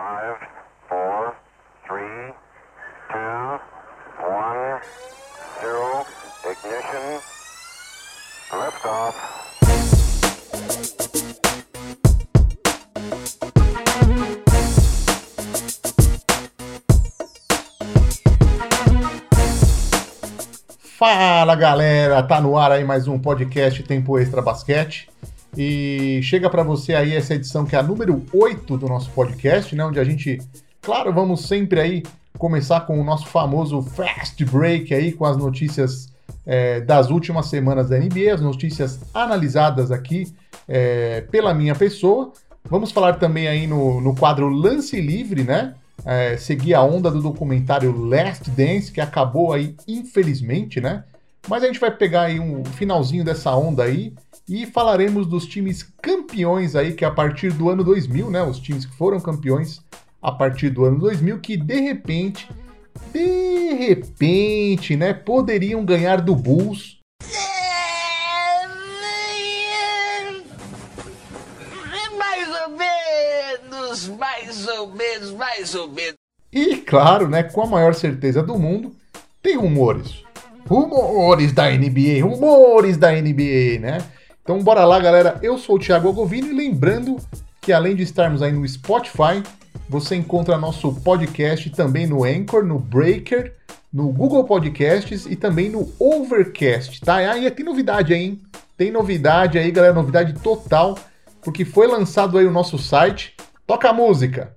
Five, four, three, two, one, zero, ignition, liftoff. Fala galera, tá no ar aí mais um podcast Tempo Extra Basquete. E chega para você aí essa edição que é a número 8 do nosso podcast, né? Onde a gente, claro, vamos sempre aí começar com o nosso famoso Fast Break aí, com as notícias é, das últimas semanas da NBA, as notícias analisadas aqui é, pela minha pessoa. Vamos falar também aí no, no quadro Lance Livre, né? É, seguir a onda do documentário Last Dance, que acabou aí, infelizmente, né? Mas a gente vai pegar aí um finalzinho dessa onda aí e falaremos dos times campeões aí, que a partir do ano 2000, né? Os times que foram campeões a partir do ano 2000, que de repente, de repente, né? Poderiam ganhar do Bulls. Mais ou menos, mais ou menos, mais ou menos. E claro, né? Com a maior certeza do mundo, tem rumores. Rumores da NBA, rumores da NBA, né? Então bora lá, galera. Eu sou o Thiago e lembrando que além de estarmos aí no Spotify, você encontra nosso podcast também no Anchor, no Breaker, no Google Podcasts e também no Overcast, tá? Ah, e tem novidade aí, hein? Tem novidade aí, galera, novidade total, porque foi lançado aí o nosso site. Toca a música!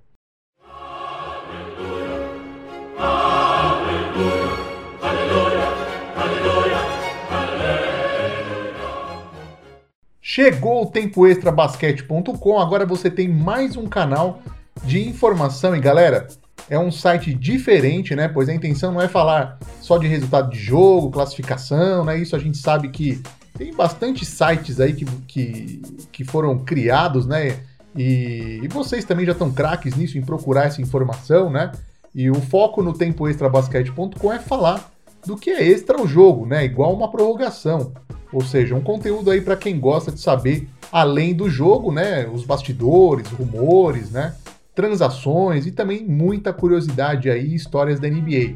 Chegou o tempo extra basquete.com, agora você tem mais um canal de informação e galera, é um site diferente, né? Pois a intenção não é falar só de resultado de jogo, classificação, né? Isso a gente sabe que tem bastante sites aí que, que, que foram criados, né? E, e vocês também já estão craques nisso, em procurar essa informação, né? E o foco no tempoextrabasquete.com é falar do que é extra o jogo, né? Igual uma prorrogação. Ou seja, um conteúdo aí para quem gosta de saber além do jogo, né? Os bastidores, rumores, né? Transações e também muita curiosidade aí, histórias da NBA.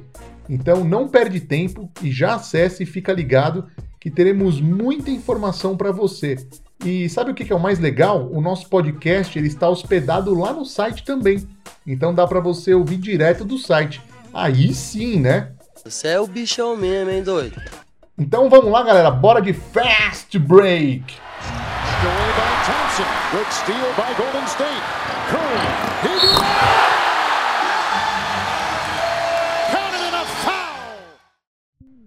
Então não perde tempo e já acesse e fica ligado que teremos muita informação para você. E sabe o que é o mais legal? O nosso podcast ele está hospedado lá no site também. Então dá para você ouvir direto do site. Aí sim, né? Você é o bichão mesmo, hein, doido? Então vamos lá, galera, bora de fast break.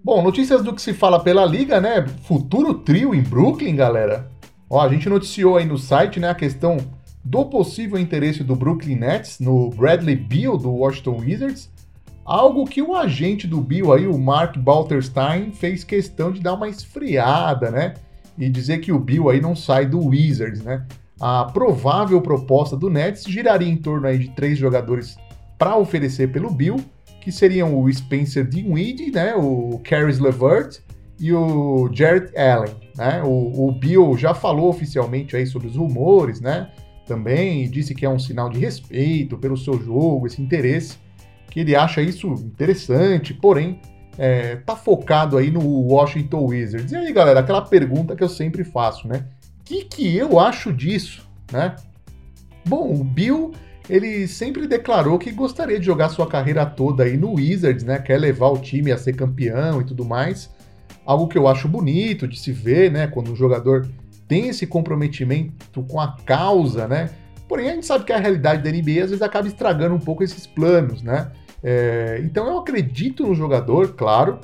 Bom, notícias do que se fala pela liga, né? Futuro trio em Brooklyn, galera. Ó, a gente noticiou aí no site, né, a questão do possível interesse do Brooklyn Nets no Bradley Beal do Washington Wizards. Algo que o agente do Bill aí, o Mark Balterstein, fez questão de dar uma esfriada, né? E dizer que o Bill aí não sai do Wizards, né? A provável proposta do Nets giraria em torno aí de três jogadores para oferecer pelo Bill, que seriam o Spencer Dinwiddie, né? O Caris LeVert e o Jarrett Allen, né? O, o Bill já falou oficialmente aí sobre os rumores, né? Também disse que é um sinal de respeito pelo seu jogo, esse interesse que ele acha isso interessante, porém é, tá focado aí no Washington Wizards. E aí, galera, aquela pergunta que eu sempre faço, né? O que, que eu acho disso, né? Bom, o Bill, ele sempre declarou que gostaria de jogar sua carreira toda aí no Wizards, né? Quer levar o time a ser campeão e tudo mais. Algo que eu acho bonito de se ver, né? Quando um jogador tem esse comprometimento com a causa, né? Porém, a gente sabe que a realidade da NBA às vezes acaba estragando um pouco esses planos, né? É, então eu acredito no jogador, claro,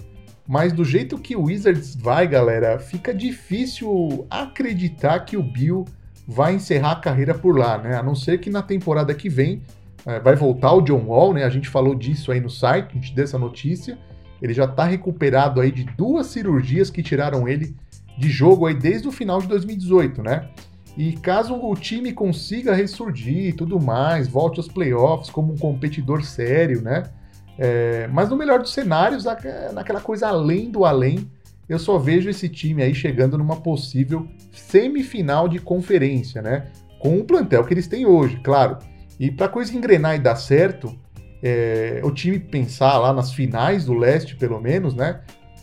mas do jeito que o Wizards vai, galera, fica difícil acreditar que o Bill vai encerrar a carreira por lá, né? A não ser que na temporada que vem é, vai voltar o John Wall, né? A gente falou disso aí no site, a gente deu essa notícia. Ele já tá recuperado aí de duas cirurgias que tiraram ele de jogo aí desde o final de 2018, né? E caso o time consiga ressurgir e tudo mais, volte aos playoffs como um competidor sério, né? É, mas no melhor dos cenários, naquela coisa além do além, eu só vejo esse time aí chegando numa possível semifinal de conferência, né? Com o plantel que eles têm hoje, claro. E para coisa engrenar e dar certo, é, o time pensar lá nas finais do leste, pelo menos, né?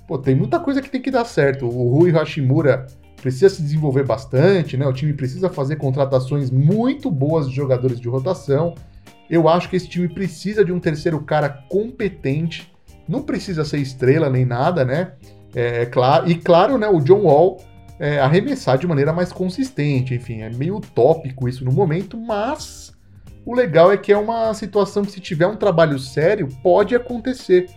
Pô, tem muita coisa que tem que dar certo. O Rui Hashimura precisa se desenvolver bastante, né? O time precisa fazer contratações muito boas de jogadores de rotação. Eu acho que esse time precisa de um terceiro cara competente. Não precisa ser estrela nem nada, né? É, é claro, e claro, né, o John Wall é, arremessar de maneira mais consistente. Enfim, é meio utópico isso no momento, mas o legal é que é uma situação que, se tiver um trabalho sério, pode acontecer.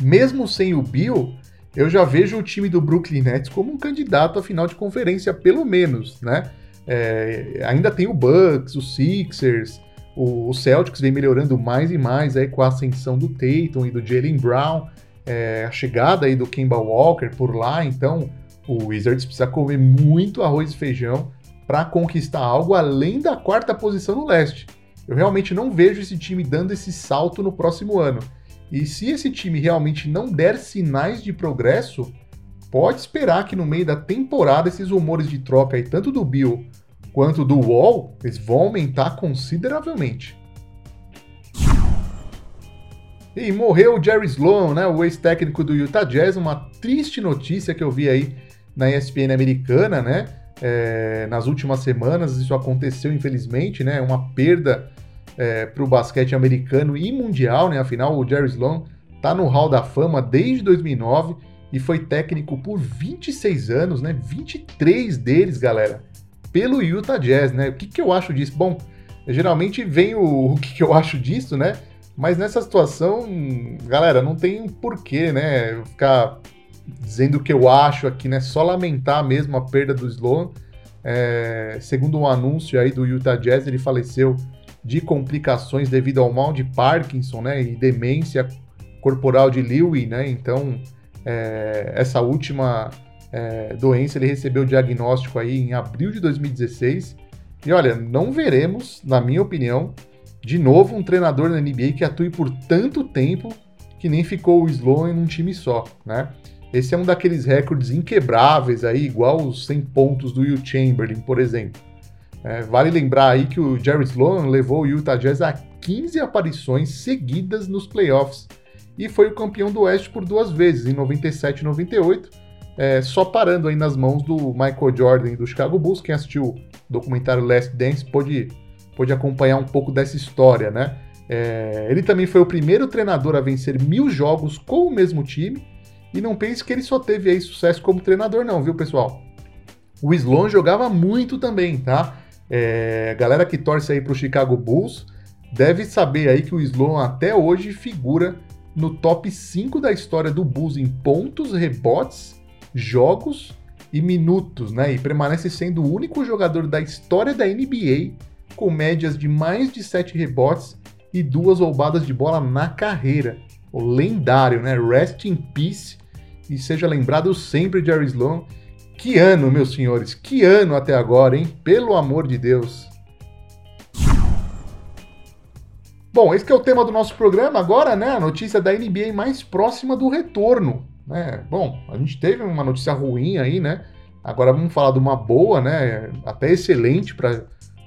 Mesmo sem o Bill, eu já vejo o time do Brooklyn Nets como um candidato à final de conferência, pelo menos, né? É, ainda tem o Bucks, os Sixers, o, o, Celtics vem melhorando mais e mais aí com a ascensão do Tatum e do Jalen Brown, é, a chegada aí do Kemba Walker por lá, então o Wizards precisa comer muito arroz e feijão para conquistar algo além da quarta posição no leste. Eu realmente não vejo esse time dando esse salto no próximo ano. E se esse time realmente não der sinais de progresso, pode esperar que no meio da temporada esses rumores de troca aí, tanto do Bill quanto do Wall, eles vão aumentar consideravelmente. E morreu o Jerry Sloan, né, o ex-técnico do Utah Jazz, uma triste notícia que eu vi aí na ESPN americana, né? É, nas últimas semanas isso aconteceu, infelizmente, né? Uma perda é, para o basquete americano e mundial, né? Afinal, o Jerry Sloan está no Hall da Fama desde 2009 e foi técnico por 26 anos, né? 23 deles, galera, pelo Utah Jazz, né? O que, que eu acho disso? Bom, geralmente vem o, o que, que eu acho disso, né? Mas nessa situação, galera, não tem porquê, né? Ficar dizendo o que eu acho aqui, né? Só lamentar mesmo a perda do Sloan. É, segundo um anúncio aí do Utah Jazz, ele faleceu de complicações devido ao mal de Parkinson, né, e demência corporal de Lewy, né, então é, essa última é, doença ele recebeu o diagnóstico aí em abril de 2016, e olha, não veremos, na minha opinião, de novo um treinador na NBA que atue por tanto tempo que nem ficou o Sloan em um time só, né? Esse é um daqueles recordes inquebráveis aí, igual os 100 pontos do Will Chamberlain, por exemplo. É, vale lembrar aí que o Jerry Sloan levou o Utah Jazz a 15 aparições seguidas nos playoffs e foi o campeão do Oeste por duas vezes, em 97 e 98, é, só parando aí nas mãos do Michael Jordan do Chicago Bulls. Quem assistiu o documentário Last Dance pode, pode acompanhar um pouco dessa história, né? É, ele também foi o primeiro treinador a vencer mil jogos com o mesmo time. E não pense que ele só teve aí sucesso como treinador, não, viu, pessoal? O Sloan jogava muito também, tá? É, galera que torce aí para o Chicago Bulls deve saber aí que o Sloan até hoje figura no top 5 da história do Bulls em pontos, rebotes, jogos e minutos, né? E permanece sendo o único jogador da história da NBA com médias de mais de 7 rebotes e duas roubadas de bola na carreira. O lendário, né? Rest in peace e seja lembrado sempre Jerry Sloan que ano, meus senhores, que ano até agora, hein? Pelo amor de Deus. Bom, esse é o tema do nosso programa agora, né? A notícia da NBA mais próxima do retorno. Né? Bom, a gente teve uma notícia ruim aí, né? Agora vamos falar de uma boa, né? Até excelente para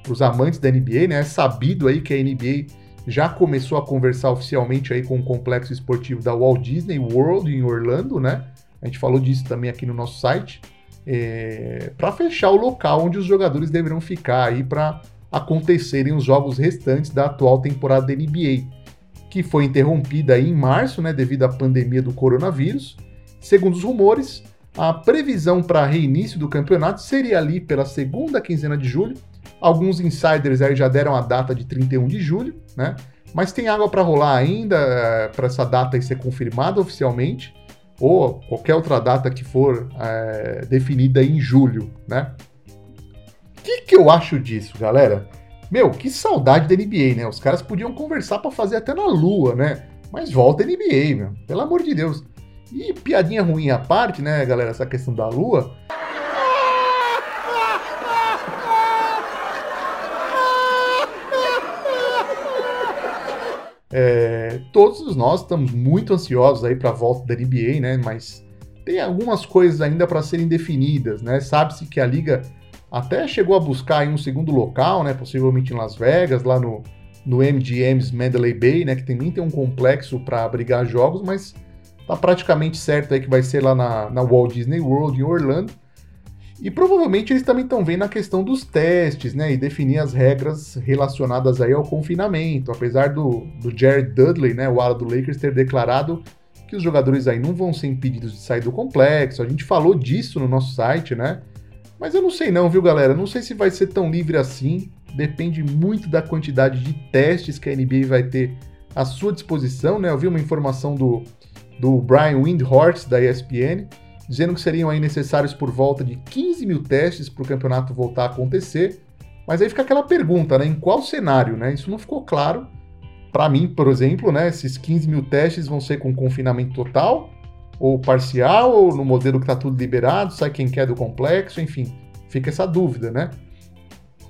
os amantes da NBA, né? É sabido aí que a NBA já começou a conversar oficialmente aí com o complexo esportivo da Walt Disney World em Orlando, né? A gente falou disso também aqui no nosso site é, para fechar o local onde os jogadores deverão ficar aí para acontecerem os jogos restantes da atual temporada da NBA, que foi interrompida em março, né, devido à pandemia do coronavírus. Segundo os rumores, a previsão para reinício do campeonato seria ali pela segunda quinzena de julho. Alguns insiders aí já deram a data de 31 de julho, né? Mas tem água para rolar ainda é, para essa data ser confirmada oficialmente ou qualquer outra data que for é, definida em julho, né? O que, que eu acho disso, galera? Meu, que saudade da NBA, né? Os caras podiam conversar para fazer até na lua, né? Mas volta a NBA, meu. Pelo amor de Deus. E piadinha ruim à parte, né, galera? Essa questão da lua. É, todos nós estamos muito ansiosos aí para a volta da NBA, né? Mas tem algumas coisas ainda para serem definidas, né? Sabe-se que a liga até chegou a buscar um segundo local, né? Possivelmente em Las Vegas, lá no, no MGM's Mandalay Bay, né, que também tem um complexo para abrigar jogos, mas tá praticamente certo aí que vai ser lá na, na Walt Disney World em Orlando. E provavelmente eles também estão vendo a questão dos testes, né, e definir as regras relacionadas aí ao confinamento, apesar do, do Jared Dudley, né, o ala do Lakers, ter declarado que os jogadores aí não vão ser impedidos de sair do complexo. A gente falou disso no nosso site, né? Mas eu não sei não, viu, galera? Não sei se vai ser tão livre assim. Depende muito da quantidade de testes que a NBA vai ter à sua disposição, né? Eu vi uma informação do, do Brian Windhorst, da ESPN, dizendo que seriam aí necessários por volta de 15 mil testes para o campeonato voltar a acontecer. Mas aí fica aquela pergunta, né? Em qual cenário, né? Isso não ficou claro. Para mim, por exemplo, né? Esses 15 mil testes vão ser com confinamento total, ou parcial, ou no modelo que está tudo liberado, sai quem quer do complexo, enfim. Fica essa dúvida, né?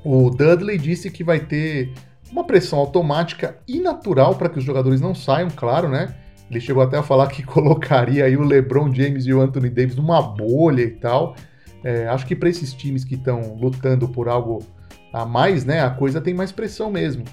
O Dudley disse que vai ter uma pressão automática e natural para que os jogadores não saiam, claro, né? Ele chegou até a falar que colocaria aí o LeBron James e o Anthony Davis numa bolha e tal. É, acho que para esses times que estão lutando por algo a mais, né, a coisa tem mais pressão mesmo.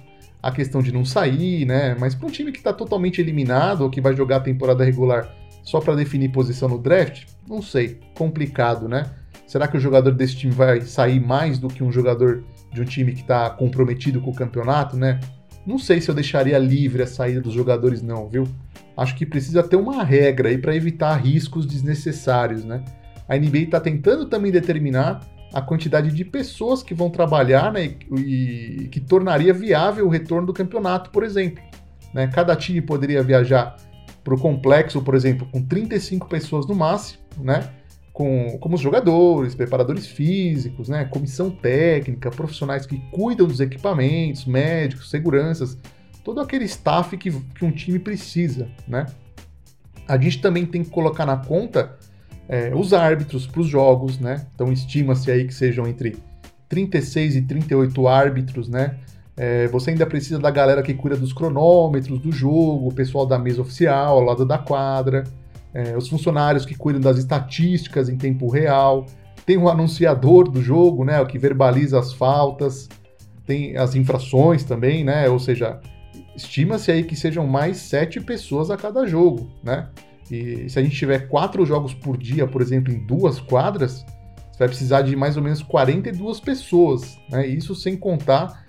A questão de não sair, né? Mas para um time que está totalmente eliminado ou que vai jogar a temporada regular só para definir posição no draft, não sei, complicado, né? Será que o jogador desse time vai sair mais do que um jogador de um time que está comprometido com o campeonato, né? Não sei se eu deixaria livre a saída dos jogadores, não, viu? Acho que precisa ter uma regra aí para evitar riscos desnecessários, né? A NBA está tentando também determinar a quantidade de pessoas que vão trabalhar né, e, que tornaria viável o retorno do campeonato, por exemplo. Né? Cada time poderia viajar para o complexo, por exemplo, com 35 pessoas no máximo, né? Com, como os jogadores, preparadores físicos, né? Comissão técnica, profissionais que cuidam dos equipamentos, médicos, seguranças, todo aquele staff que, que um time precisa, né? A gente também tem que colocar na conta é, os árbitros para os jogos, né? Então estima-se aí que sejam entre 36 e 38 árbitros, né? É, você ainda precisa da galera que cuida dos cronômetros do jogo, o pessoal da mesa oficial, ao lado da quadra, é, os funcionários que cuidam das estatísticas em tempo real, tem um anunciador do jogo, né? O que verbaliza as faltas, tem as infrações também, né? Ou seja, estima-se aí que sejam mais sete pessoas a cada jogo, né? E se a gente tiver quatro jogos por dia, por exemplo, em duas quadras, você vai precisar de mais ou menos 42 pessoas, né? Isso sem contar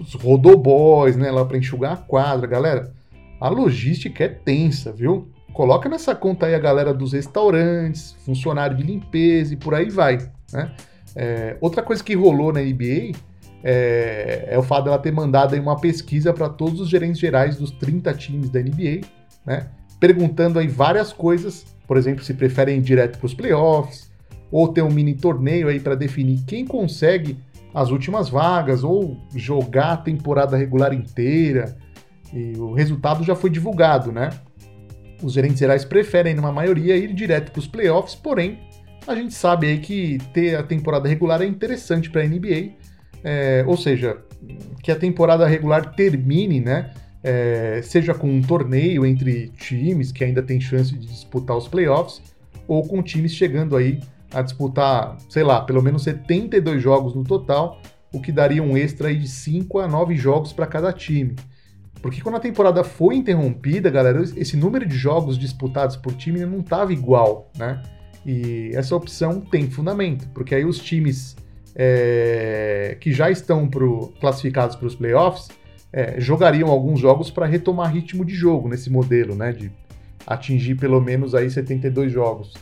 os rodoboys, né? Lá para enxugar a quadra, galera. A logística é tensa, viu? Coloca nessa conta aí a galera dos restaurantes, funcionário de limpeza e por aí vai, né? É, outra coisa que rolou na NBA é, é o fato dela ter mandado aí uma pesquisa para todos os gerentes gerais dos 30 times da NBA, né? Perguntando aí várias coisas, por exemplo, se preferem ir direto para os playoffs, ou ter um mini torneio aí para definir quem consegue as últimas vagas, ou jogar a temporada regular inteira. E o resultado já foi divulgado, né? Os gerentes gerais preferem, numa maioria, ir direto para os playoffs, porém, a gente sabe aí que ter a temporada regular é interessante para a NBA, é, ou seja, que a temporada regular termine, né? É, seja com um torneio entre times que ainda tem chance de disputar os playoffs, ou com times chegando aí a disputar, sei lá, pelo menos 72 jogos no total, o que daria um extra aí de 5 a 9 jogos para cada time. Porque quando a temporada foi interrompida, galera, esse número de jogos disputados por time não estava igual, né? E essa opção tem fundamento, porque aí os times é, que já estão pro, classificados para os playoffs é, jogariam alguns jogos para retomar ritmo de jogo nesse modelo, né? De atingir pelo menos aí 72 jogos.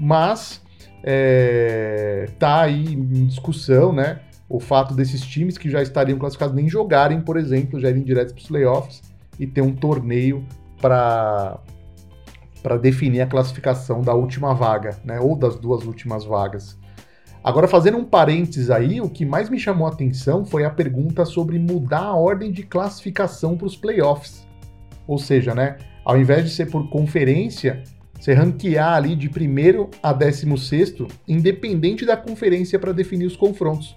Mas é, tá aí em discussão, né? O fato desses times que já estariam classificados nem jogarem, por exemplo, já irem direto para os playoffs e ter um torneio para para definir a classificação da última vaga, né? Ou das duas últimas vagas. Agora, fazendo um parênteses aí, o que mais me chamou a atenção foi a pergunta sobre mudar a ordem de classificação para os playoffs. Ou seja, né, ao invés de ser por conferência, você ranquear ali de primeiro a décimo sexto, independente da conferência para definir os confrontos.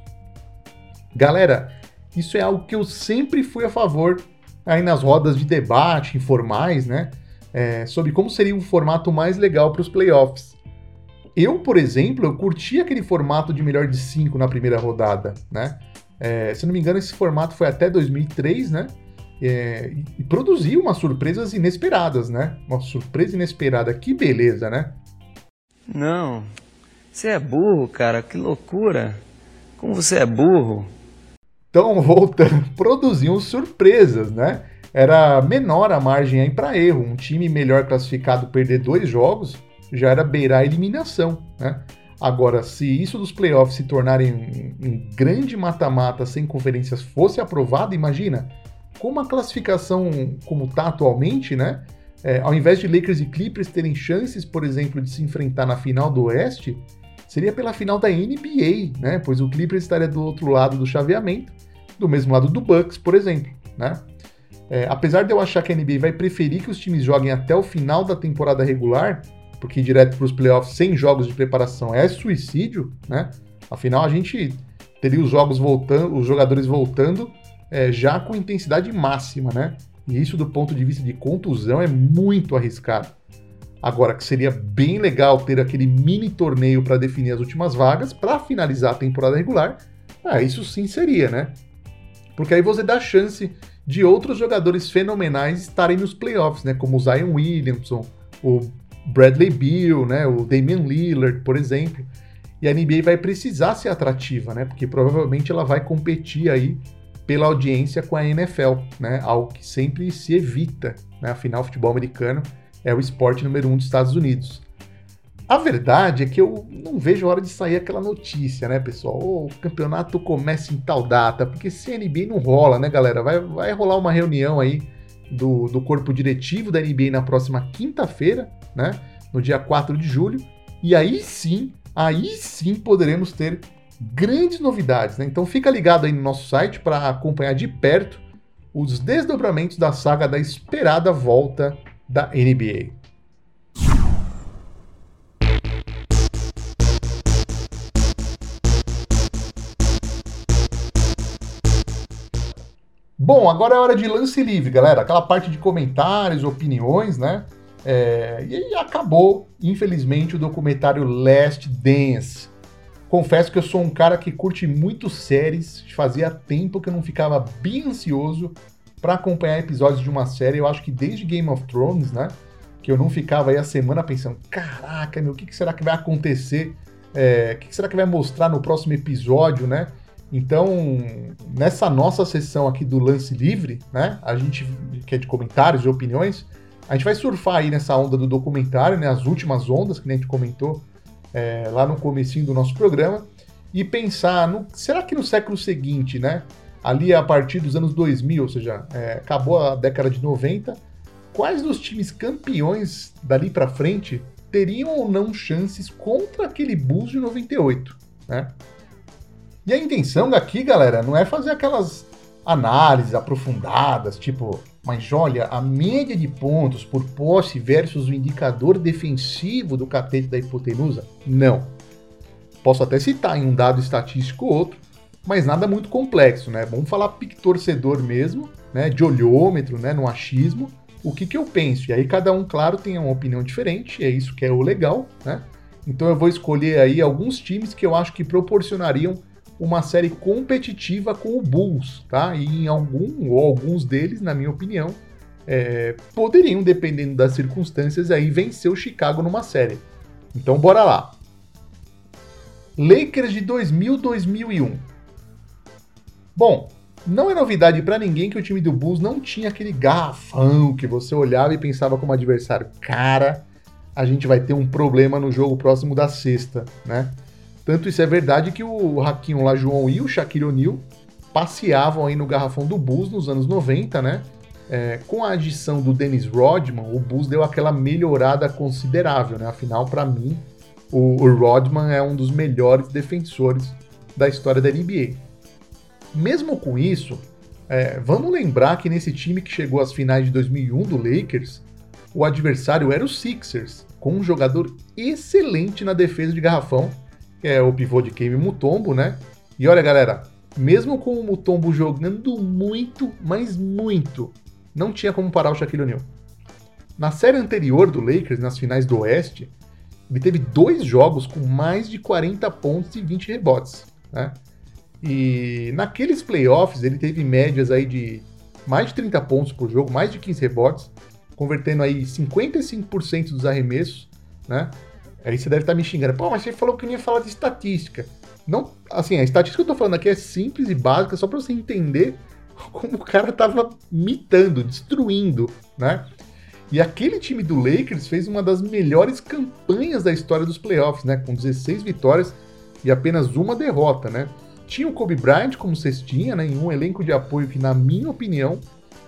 Galera, isso é algo que eu sempre fui a favor aí nas rodas de debate informais, né? É, sobre como seria o formato mais legal para os playoffs. Eu, por exemplo, eu curti aquele formato de melhor de cinco na primeira rodada, né? É, se não me engano, esse formato foi até 2003, né? é, e produziu umas surpresas inesperadas, né? Uma surpresa inesperada, que beleza, né? Não, você é burro, cara, que loucura. Como você é burro. Então, voltando, produziam surpresas, né? Era menor a margem aí para erro. Um time melhor classificado perder dois jogos já era beirar a eliminação, né? Agora, se isso dos playoffs se tornarem um, um grande mata-mata sem conferências fosse aprovado, imagina como a classificação como está atualmente, né? É, ao invés de Lakers e Clippers terem chances, por exemplo, de se enfrentar na final do Oeste, seria pela final da NBA, né? Pois o Clippers estaria do outro lado do chaveamento, do mesmo lado do Bucks, por exemplo, né? É, apesar de eu achar que a NBA vai preferir que os times joguem até o final da temporada regular, porque ir direto para os playoffs sem jogos de preparação é suicídio, né? Afinal, a gente teria os jogos voltando, os jogadores voltando é, já com intensidade máxima, né? E isso, do ponto de vista de contusão, é muito arriscado. Agora, que seria bem legal ter aquele mini torneio para definir as últimas vagas para finalizar a temporada regular, ah, isso sim seria, né? Porque aí você dá chance de outros jogadores fenomenais estarem nos playoffs, né? Como o Zion Williamson, o Bradley Beal, né, o Damian Lillard, por exemplo. E a NBA vai precisar ser atrativa, né? Porque provavelmente ela vai competir aí pela audiência com a NFL, né? Algo que sempre se evita, né? Afinal, o futebol americano é o esporte número um dos Estados Unidos. A verdade é que eu não vejo a hora de sair aquela notícia, né, pessoal? O campeonato começa em tal data, porque se a NBA não rola, né, galera? Vai, vai rolar uma reunião aí do, do corpo diretivo da NBA na próxima quinta-feira, né? No dia 4 de julho. E aí sim, aí sim poderemos ter grandes novidades, né? Então fica ligado aí no nosso site para acompanhar de perto os desdobramentos da saga da esperada volta da NBA. Bom, agora é hora de lance livre, galera. Aquela parte de comentários, opiniões, né? É, e acabou, infelizmente, o documentário Last Dance. Confesso que eu sou um cara que curte muito séries. Fazia tempo que eu não ficava bem ansioso para acompanhar episódios de uma série. Eu acho que desde Game of Thrones, né? Que eu não ficava aí a semana pensando: caraca, meu, o que, que será que vai acontecer? É, o que, que será que vai mostrar no próximo episódio, né? Então, nessa nossa sessão aqui do lance livre, né? A gente que é de comentários e opiniões, a gente vai surfar aí nessa onda do documentário, né? As últimas ondas que a gente comentou é, lá no comecinho do nosso programa e pensar, no, será que no século seguinte, né? Ali a partir dos anos 2000, ou seja, é, acabou a década de 90, quais dos times campeões dali para frente teriam ou não chances contra aquele Bulls de 98, né? E a intenção aqui, galera, não é fazer aquelas análises aprofundadas, tipo, mas olha, a média de pontos por posse versus o indicador defensivo do catete da hipotenusa? Não. Posso até citar em um dado estatístico ou outro, mas nada muito complexo, né? Vamos falar pique-torcedor mesmo, né? De olhômetro, né? No achismo, o que, que eu penso. E aí cada um, claro, tem uma opinião diferente, é isso que é o legal, né? Então eu vou escolher aí alguns times que eu acho que proporcionariam uma série competitiva com o Bulls, tá? E em algum ou alguns deles, na minha opinião, é, poderiam, dependendo das circunstâncias, aí vencer o Chicago numa série. Então bora lá. Lakers de 2000-2001. Bom, não é novidade para ninguém que o time do Bulls não tinha aquele garrafão que você olhava e pensava como adversário. Cara, a gente vai ter um problema no jogo próximo da sexta, né? Tanto isso é verdade que o Hakim Olajuwon e o Shaquille O'Neal passeavam aí no garrafão do Bulls nos anos 90, né? É, com a adição do Dennis Rodman, o Bulls deu aquela melhorada considerável, né? Afinal, para mim, o, o, Rodman é um dos melhores defensores da história da NBA. Mesmo com isso, é, vamos lembrar que nesse time que chegou às finais de 2001 do Lakers, o adversário era o Sixers, com um jogador excelente na defesa de garrafão que é o pivô de Kemi Mutombo, né? E olha, galera, mesmo com o Mutombo jogando muito, mas muito, não tinha como parar o Shaquille O'Neal. Na série anterior do Lakers, nas finais do Oeste, ele teve dois jogos com mais de 40 pontos e 20 rebotes, né? E naqueles playoffs ele teve médias aí de mais de 30 pontos por jogo, mais de 15 rebotes, convertendo aí 55% dos arremessos, né? Aí você deve estar me xingando. Pô, mas você falou que não ia falar de estatística. Não, assim, a estatística que eu tô falando aqui é simples e básica, só para você entender como o cara tava mitando, destruindo, né? E aquele time do Lakers fez uma das melhores campanhas da história dos playoffs, né? Com 16 vitórias e apenas uma derrota, né? Tinha o Kobe Bryant como cestinha, né? Em um elenco de apoio que, na minha opinião,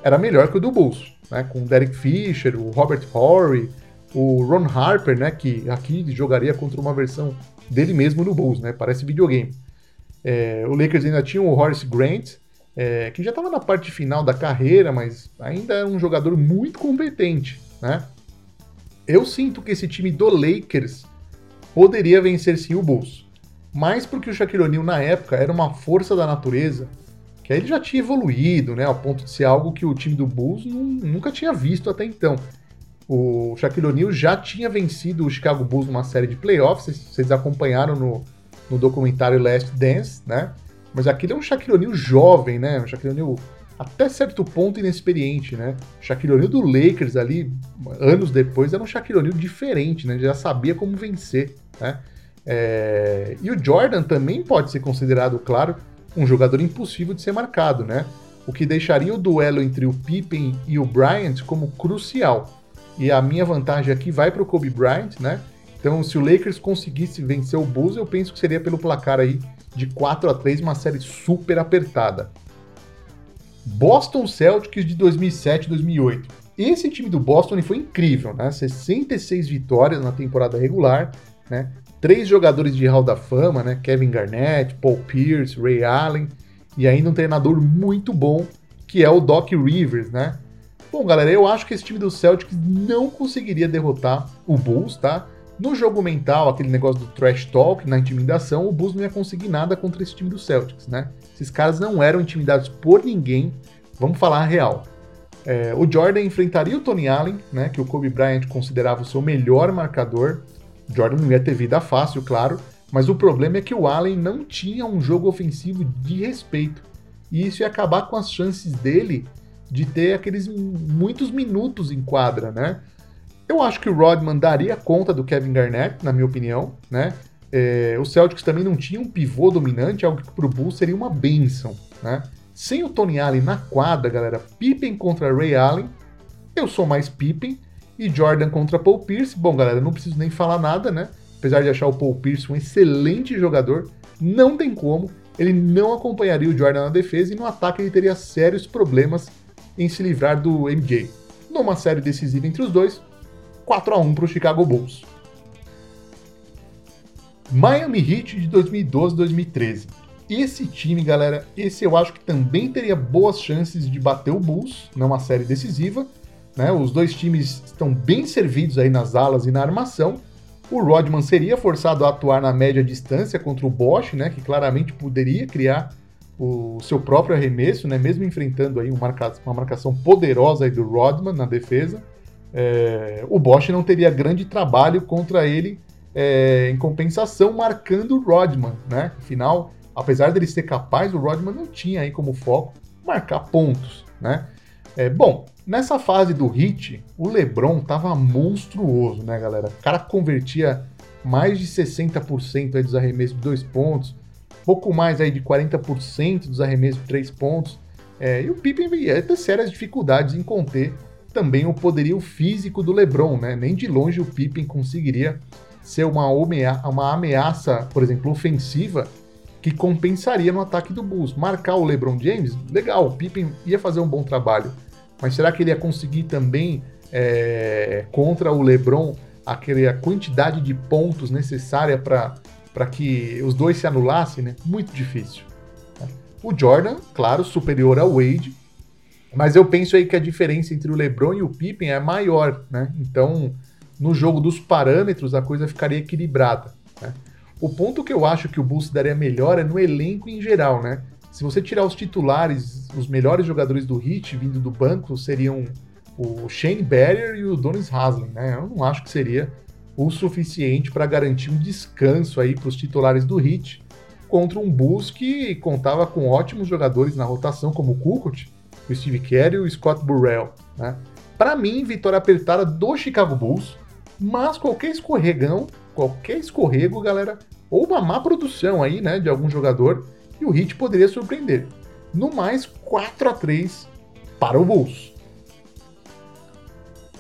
era melhor que o do Bulls, né? Com o Derek Fisher, o Robert Horry, o Ron Harper, né? Que aqui jogaria contra uma versão dele mesmo no Bulls, né? Parece videogame. É, o Lakers ainda tinha o Horace Grant, é, que já estava na parte final da carreira, mas ainda é um jogador muito competente, né? Eu sinto que esse time do Lakers poderia vencer sim o Bulls, mais porque o Shaquille O'Neal na época era uma força da natureza, que aí ele já tinha evoluído, né, ao ponto de ser algo que o time do Bulls nunca tinha visto até então. O Shaquille O'Neal já tinha vencido o Chicago Bulls numa série de playoffs, vocês acompanharam no, no documentário Last Dance, né? Mas aquele é um Shaquille O'Neal jovem, né? Um Shaquille O'Neal até certo ponto inexperiente, né? O Shaquille O'Neal do Lakers ali, anos depois, era um Shaquille O'Neal diferente, né? Já sabia como vencer, né? É... E o Jordan também pode ser considerado, claro, um jogador impossível de ser marcado, né? O que deixaria o duelo entre o Pippen e o Bryant como crucial. E a minha vantagem aqui vai para o Kobe Bryant, né? Então, se o Lakers conseguisse vencer o Bulls, eu penso que seria pelo placar aí de 4 a 3, uma série super apertada. Boston Celtics de 2007 e 2008. Esse time do Boston foi incrível, né? 66 vitórias na temporada regular, né? Três jogadores de Hall da Fama, né? Kevin Garnett, Paul Pierce, Ray Allen e ainda um treinador muito bom que é o Doc Rivers, né? Bom, galera, eu acho que esse time do Celtics não conseguiria derrotar o Bulls, tá? No jogo mental, aquele negócio do trash talk, na intimidação, o Bulls não ia conseguir nada contra esse time do Celtics, né? Esses caras não eram intimidados por ninguém, vamos falar a real. É, o Jordan enfrentaria o Tony Allen, né, que o Kobe Bryant considerava o seu melhor marcador. Jordan não ia ter vida fácil, claro, mas o problema é que o Allen não tinha um jogo ofensivo de respeito. E isso ia acabar com as chances dele de ter aqueles muitos minutos em quadra, né? Eu acho que o Rodman daria conta do Kevin Garnett, na minha opinião, né? É, o Celtics também não tinha um pivô dominante, algo que pro Bulls seria uma benção, né? Sem o Tony Allen na quadra, galera, Pippen contra Ray Allen, eu sou mais Pippen, e Jordan contra Paul Pierce. Bom, galera, não preciso nem falar nada, né? Apesar de achar o Paul Pierce um excelente jogador, não tem como, ele não acompanharia o Jordan na defesa e no ataque ele teria sérios problemas em se livrar do MJ. Numa série decisiva entre os dois, 4 a 1 para o Chicago Bulls. Miami Heat de 2012-2013. Esse time, galera, esse eu acho que também teria boas chances de bater o Bulls numa série decisiva. Né? Os dois times estão bem servidos aí nas alas e na armação. O Rodman seria forçado a atuar na média distância contra o Bosch, né, que claramente poderia criar o seu próprio arremesso, né, mesmo enfrentando aí uma marcação, uma marcação poderosa aí do Rodman na defesa. É, o Bosch não teria grande trabalho contra ele é, em compensação, marcando o Rodman, né? Afinal, apesar dele ser capaz, o Rodman não tinha aí como foco marcar pontos, né? É, bom, nessa fase do hit, o LeBron tava monstruoso, né, galera? O cara convertia mais de 60% aí dos arremessos de dois pontos, pouco mais aí de 40% dos arremessos de três pontos. É, e o Pippen ia ter sérias dificuldades em conter também o poderio físico do LeBron, né? Nem de longe o Pippen conseguiria ser uma, uma ameaça, por exemplo, ofensiva que compensaria no ataque do Bulls. Marcar o LeBron James, legal, o Pippen ia fazer um bom trabalho, mas será que ele ia conseguir também é, contra o LeBron aquele, a quantidade de pontos necessária para que os dois se anulassem? Né? Muito difícil. O Jordan, claro, superior ao Wade, mas eu penso aí que a diferença entre o LeBron e o Pippen é maior, né? Então, no jogo dos parâmetros, a coisa ficaria equilibrada. Né? O ponto que eu acho que o Bulls daria melhor é no elenco em geral, né? Se você tirar os titulares, os melhores jogadores do Heat vindo do banco seriam o Shane Barrier e o Donis Haslem, né? Eu não acho que seria o suficiente para garantir um descanso aí para os titulares do Heat contra um Bulls que contava com ótimos jogadores na rotação, como o Kukoc, o Steve Kerr e o Scott Burrell, né? Para mim, vitória apertada do Chicago Bulls, mas qualquer escorregão, qualquer escorrego, galera, ou uma má produção aí, né, de algum jogador, e o Heat poderia surpreender. No mais, 4 a 3 para o Bulls.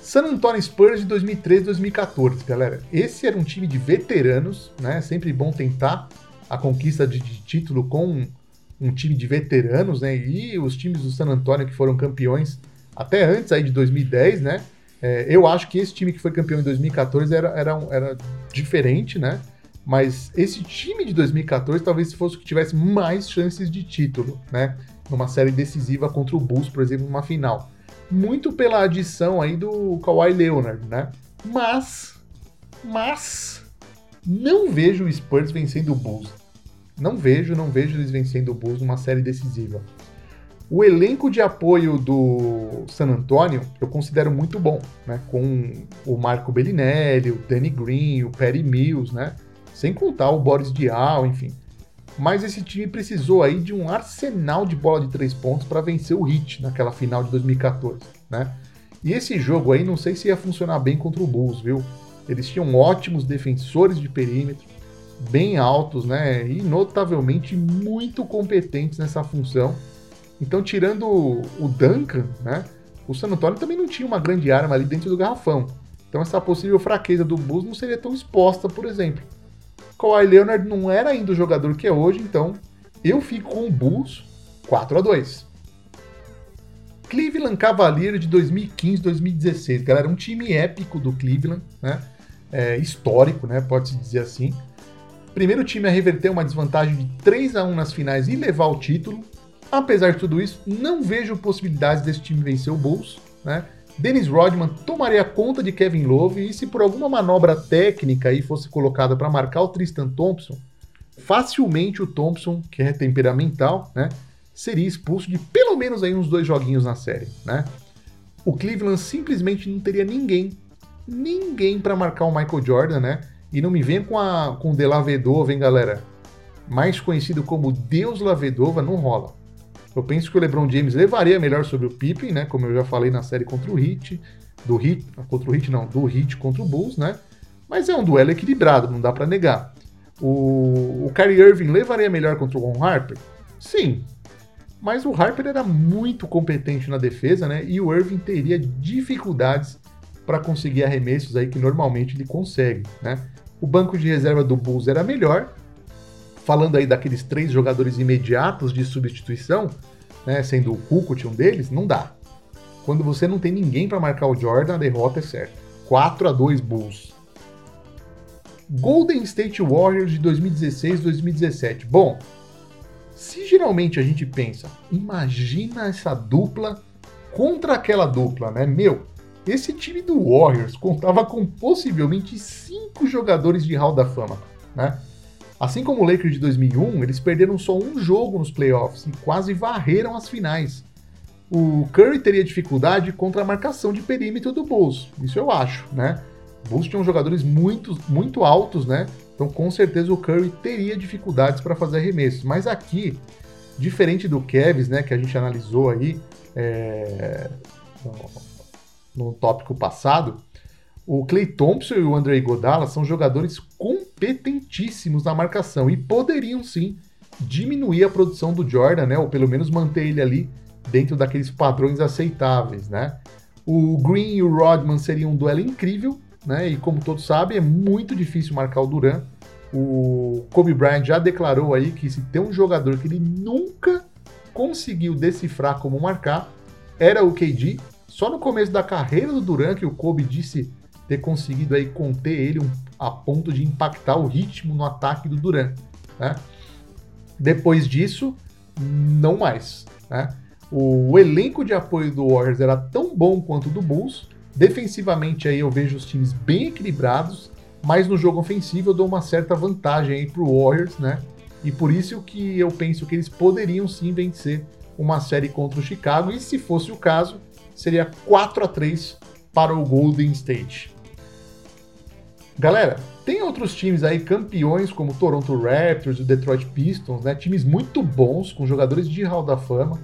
San Antonio Spurs de 2013 2014, galera. Esse era um time de veteranos, né? Sempre bom tentar a conquista de, de título com um, um, time de veteranos, né? E os times do San Antonio que foram campeões até antes aí de 2010, né? É, eu acho que esse time que foi campeão em 2014 era, era, era diferente, né? Mas esse time de 2014 talvez fosse o que tivesse mais chances de título, né? Numa série decisiva contra o Bulls, por exemplo, numa final muito pela adição aí do Kawhi Leonard, né? Mas, mas, não vejo o Spurs vencendo o Bulls. Não vejo, não vejo eles vencendo o Bulls numa série decisiva. O elenco de apoio do San Antonio eu considero muito bom, né? Com o Marco Bellinelli, o Danny Green, o Perry Mills, né? Sem contar o Boris Diaw, enfim mas esse time precisou aí de um arsenal de bola de três pontos para vencer o Heat naquela final de 2014, né? E esse jogo aí não sei se ia funcionar bem contra o Bulls, viu? Eles tinham ótimos defensores de perímetro, bem altos, né? E notavelmente muito competentes nessa função. Então, tirando o Duncan, né? O San Antonio também não tinha uma grande arma ali dentro do garrafão. Então, essa possível fraqueza do Bulls não seria tão exposta, por exemplo. Kawhi Leonard não era ainda o jogador que é hoje, então eu fico com o Bulls 4 a 2 Cleveland Cavaliers de 2015-2016, galera, um time épico do Cleveland, né? É, histórico, né? Pode-se dizer assim. Primeiro time a reverter uma desvantagem de 3 a 1 nas finais e levar o título. Apesar de tudo isso, não vejo possibilidades desse time vencer o Bulls, né? Dennis Rodman tomaria conta de Kevin Love e se por alguma manobra técnica aí fosse colocada para marcar o Tristan Thompson, facilmente o Thompson, que é temperamental, né, seria expulso de pelo menos aí uns dois joguinhos na série, né? O Cleveland simplesmente não teria ninguém, ninguém para marcar o Michael Jordan, né? E não me venha com a com o De Vedova, hein, galera? Mais conhecido como Deus Lavedova, não rola. Eu penso que o LeBron James levaria melhor sobre o Pippen, né? Como eu já falei na série contra o Heat, do Heat, contra o Heat não, do Heat contra o Bulls, né? Mas é um duelo equilibrado, não dá para negar. O, o Kyrie Irving levaria melhor contra o Ron Harper? Sim. Mas o Harper era muito competente na defesa, né? E o Irving teria dificuldades para conseguir arremessos aí que normalmente ele consegue, né? O banco de reserva do Bulls era melhor, falando aí daqueles três jogadores imediatos de substituição, né, sendo o Kukoc um deles, não dá. Quando você não tem ninguém para marcar o Jordan, a derrota é certa. 4 a 2 Bulls. Golden State Warriors de 2016-2017. Bom, se geralmente a gente pensa, imagina essa dupla contra aquela dupla, né? Meu, esse time do Warriors contava com possivelmente cinco jogadores de Hall da Fama, né? Assim como o Lakers de 2001, eles perderam só um jogo nos playoffs e quase varreram as finais. O Curry teria dificuldade contra a marcação de perímetro do Bulls, isso eu acho, né? O Bulls tinham jogadores muito, muito altos, né? Então com certeza o Curry teria dificuldades para fazer arremessos. Mas aqui, diferente do Kevs, né, que a gente analisou aí é, no, no tópico passado, o Clay Thompson e o Andrei Godala são jogadores competentíssimos na marcação e poderiam sim diminuir a produção do Jordan, né? Ou pelo menos manter ele ali dentro daqueles padrões aceitáveis, né? O Green e o Rodman seriam um duelo incrível, né? E como todos sabem, é muito difícil marcar o Duran. O Kobe Bryant já declarou aí que se tem um jogador que ele nunca conseguiu decifrar como marcar, era o KD. Só no começo da carreira do Duran que o Kobe disse ter conseguido aí conter ele um, a ponto de impactar o ritmo no ataque do Durant. Né? Depois disso, não mais. Né? O, o, elenco de apoio do Warriors era tão bom quanto o do Bulls. Defensivamente aí eu vejo os times bem equilibrados, mas no jogo ofensivo eu dou uma certa vantagem aí pro Warriors, né? E por isso que eu penso que eles poderiam sim vencer uma série contra o Chicago, e se fosse o caso, seria 4 a 3 para o Golden State. Galera, tem outros times aí campeões como o Toronto Raptors, o Detroit Pistons, né? Times muito bons com jogadores de Hall da Fama.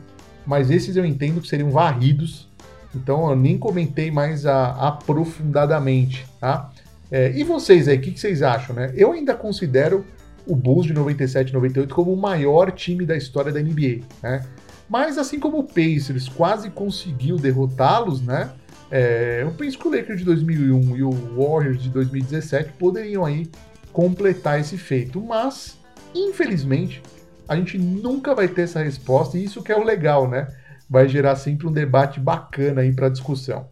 mas esses eu entendo que seriam varridos, então eu nem comentei mais a, aprofundadamente, tá? É, e vocês aí, o que, que, vocês acham, né? Eu ainda considero o Bulls de 97 98 como o maior time da história da NBA, né? Mas assim como o Pacers quase conseguiu derrotá-los, né? É, eu penso que o Lakers de 2001 e o Warriors de 2017 poderiam aí completar esse feito, mas infelizmente a gente nunca vai ter essa resposta e isso que é o legal, né? Vai gerar sempre um debate bacana aí para discussão.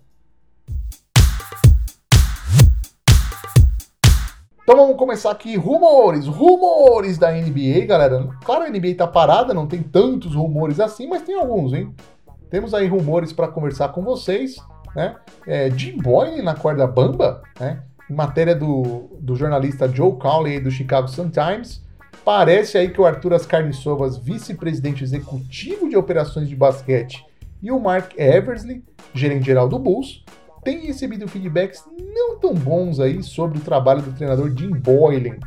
Então vamos começar aqui, rumores, rumores da NBA, galera. Claro, a NBA tá parada, não tem tantos rumores assim, mas tem alguns, hein? Temos aí rumores para conversar com vocês, né? É, Jim Boyle na corda bamba, né? Em matéria do, do jornalista Joe Cowley do Chicago Sun-Times, parece aí que o Arthur Ascarnissovas, vice-presidente executivo de operações de basquete, e o Mark Eversley, gerente-geral do Bulls, tem recebido feedbacks não tão bons aí sobre o trabalho do treinador Jim Boylan.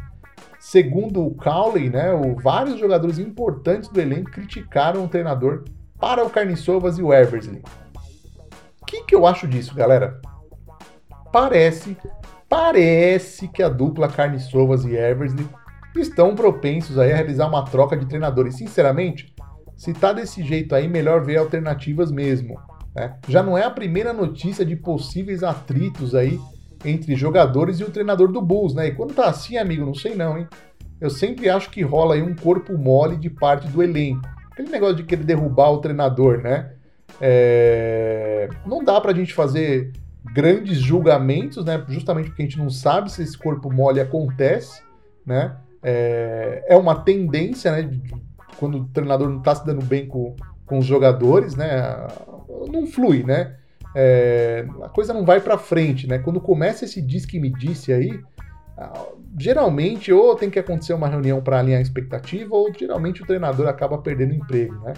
Segundo o Cowley, né, o, vários jogadores importantes do elenco criticaram o treinador para o Carniçovas e o Eversley. Que, que eu acho disso, galera? Parece, parece que a dupla Carniçovas e Eversley estão propensos aí a realizar uma troca de treinadores. Sinceramente, se tá desse jeito aí, melhor ver alternativas mesmo. Né? Já não é a primeira notícia de possíveis atritos aí entre jogadores e o treinador do Bulls, né? E quando tá assim, amigo, não sei não, hein? Eu sempre acho que rola aí um corpo mole de parte do elenco. Aquele negócio de querer derrubar o treinador, né? É... Não dá pra gente fazer grandes julgamentos, né? Justamente porque a gente não sabe se esse corpo mole acontece, né? É, é uma tendência, né? Quando o treinador não tá se dando bem com, com os jogadores, né? Não flui, né? É, a coisa não vai para frente, né? Quando começa esse diz que me disse aí, geralmente ou tem que acontecer uma reunião para alinhar a expectativa, ou geralmente o treinador acaba perdendo emprego, né?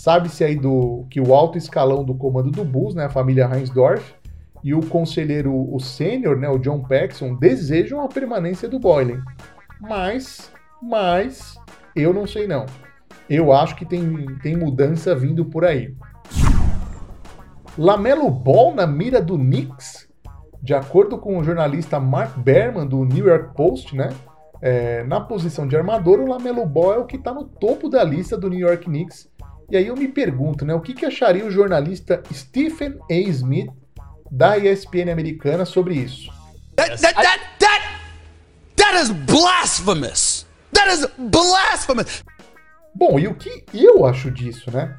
Sabe-se aí do que o alto escalão do comando do Bulls, né, a família Reinsdorf, e o conselheiro, o sênior, né, o John Paxson, desejam a permanência do Boylan. Mas, mas, eu não sei não eu acho que tem, tem mudança vindo por aí. Lamelo Ball na mira do Knicks, de acordo com o jornalista Mark Berman do New York Post, né? É, na posição de armador, o Lamelo Ball é o que está no topo da lista do New York Knicks. E aí eu me pergunto, né? O que, que acharia o jornalista Stephen A. Smith da ESPN americana sobre isso? That, that, that, that, that is blasphemous! That is blasphemous! Bom, e o que eu acho disso, né?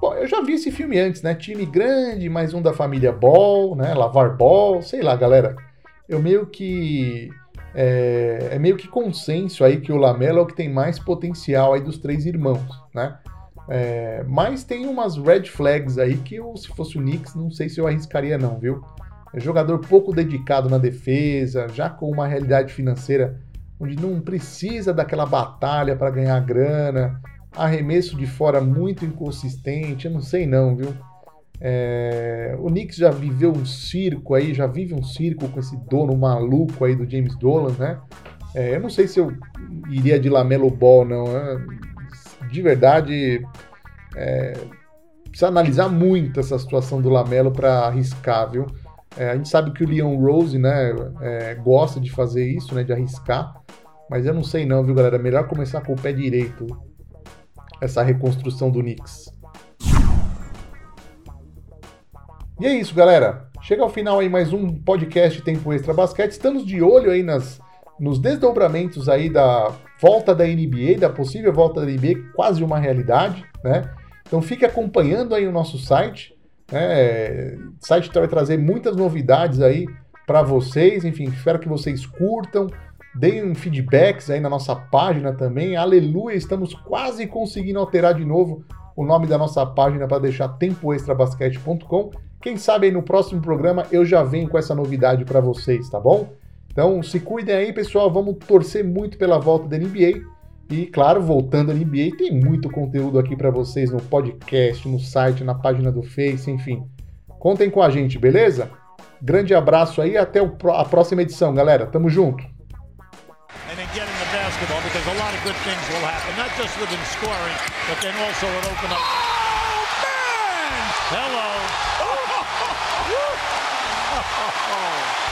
Bom, eu já vi esse filme antes, né? Time grande, mais um da família Ball, né? Lavar Ball, sei lá, galera. Eu meio que. É, é meio que consenso aí que o Lamelo é o que tem mais potencial aí dos três irmãos, né? É, mas tem umas red flags aí que eu, se fosse o Knicks, não sei se eu arriscaria não, viu? É jogador pouco dedicado na defesa, já com uma realidade financeira onde não precisa daquela batalha para ganhar grana, arremesso de fora muito inconsistente, eu não sei não, viu? É, o Knicks já viveu um circo aí, já vive um circo com esse dono maluco aí do James Dolan, né? É, eu não sei se eu iria de Lamelo Ball, não. Né? De verdade, é, precisa analisar muito essa situação do Lamelo para arriscar, viu? É, a gente sabe que o Leon Rose, né, é, gosta de fazer isso, né, de arriscar. Mas eu não sei não, viu, galera? Melhor começar com o pé direito essa reconstrução do Knicks. E é isso, galera. Chega ao final aí mais um podcast Tempo Extra Basquete. Estamos de olho aí nas, nos desdobramentos aí da volta da NBA, da possível volta da NBA, quase uma realidade, né? Então fique acompanhando aí o nosso site. Né? O site vai trazer muitas novidades aí para vocês. Enfim, espero que vocês curtam. Deem feedbacks aí na nossa página também. Aleluia, estamos quase conseguindo alterar de novo o nome da nossa página para deixar tempoextrabasquete.com. Quem sabe aí no próximo programa eu já venho com essa novidade para vocês, tá bom? Então se cuidem aí, pessoal. Vamos torcer muito pela volta da NBA. E claro, voltando à NBA, tem muito conteúdo aqui para vocês no podcast, no site, na página do Face, enfim. Contem com a gente, beleza? Grande abraço aí, até a próxima edição, galera. Tamo junto. Oh.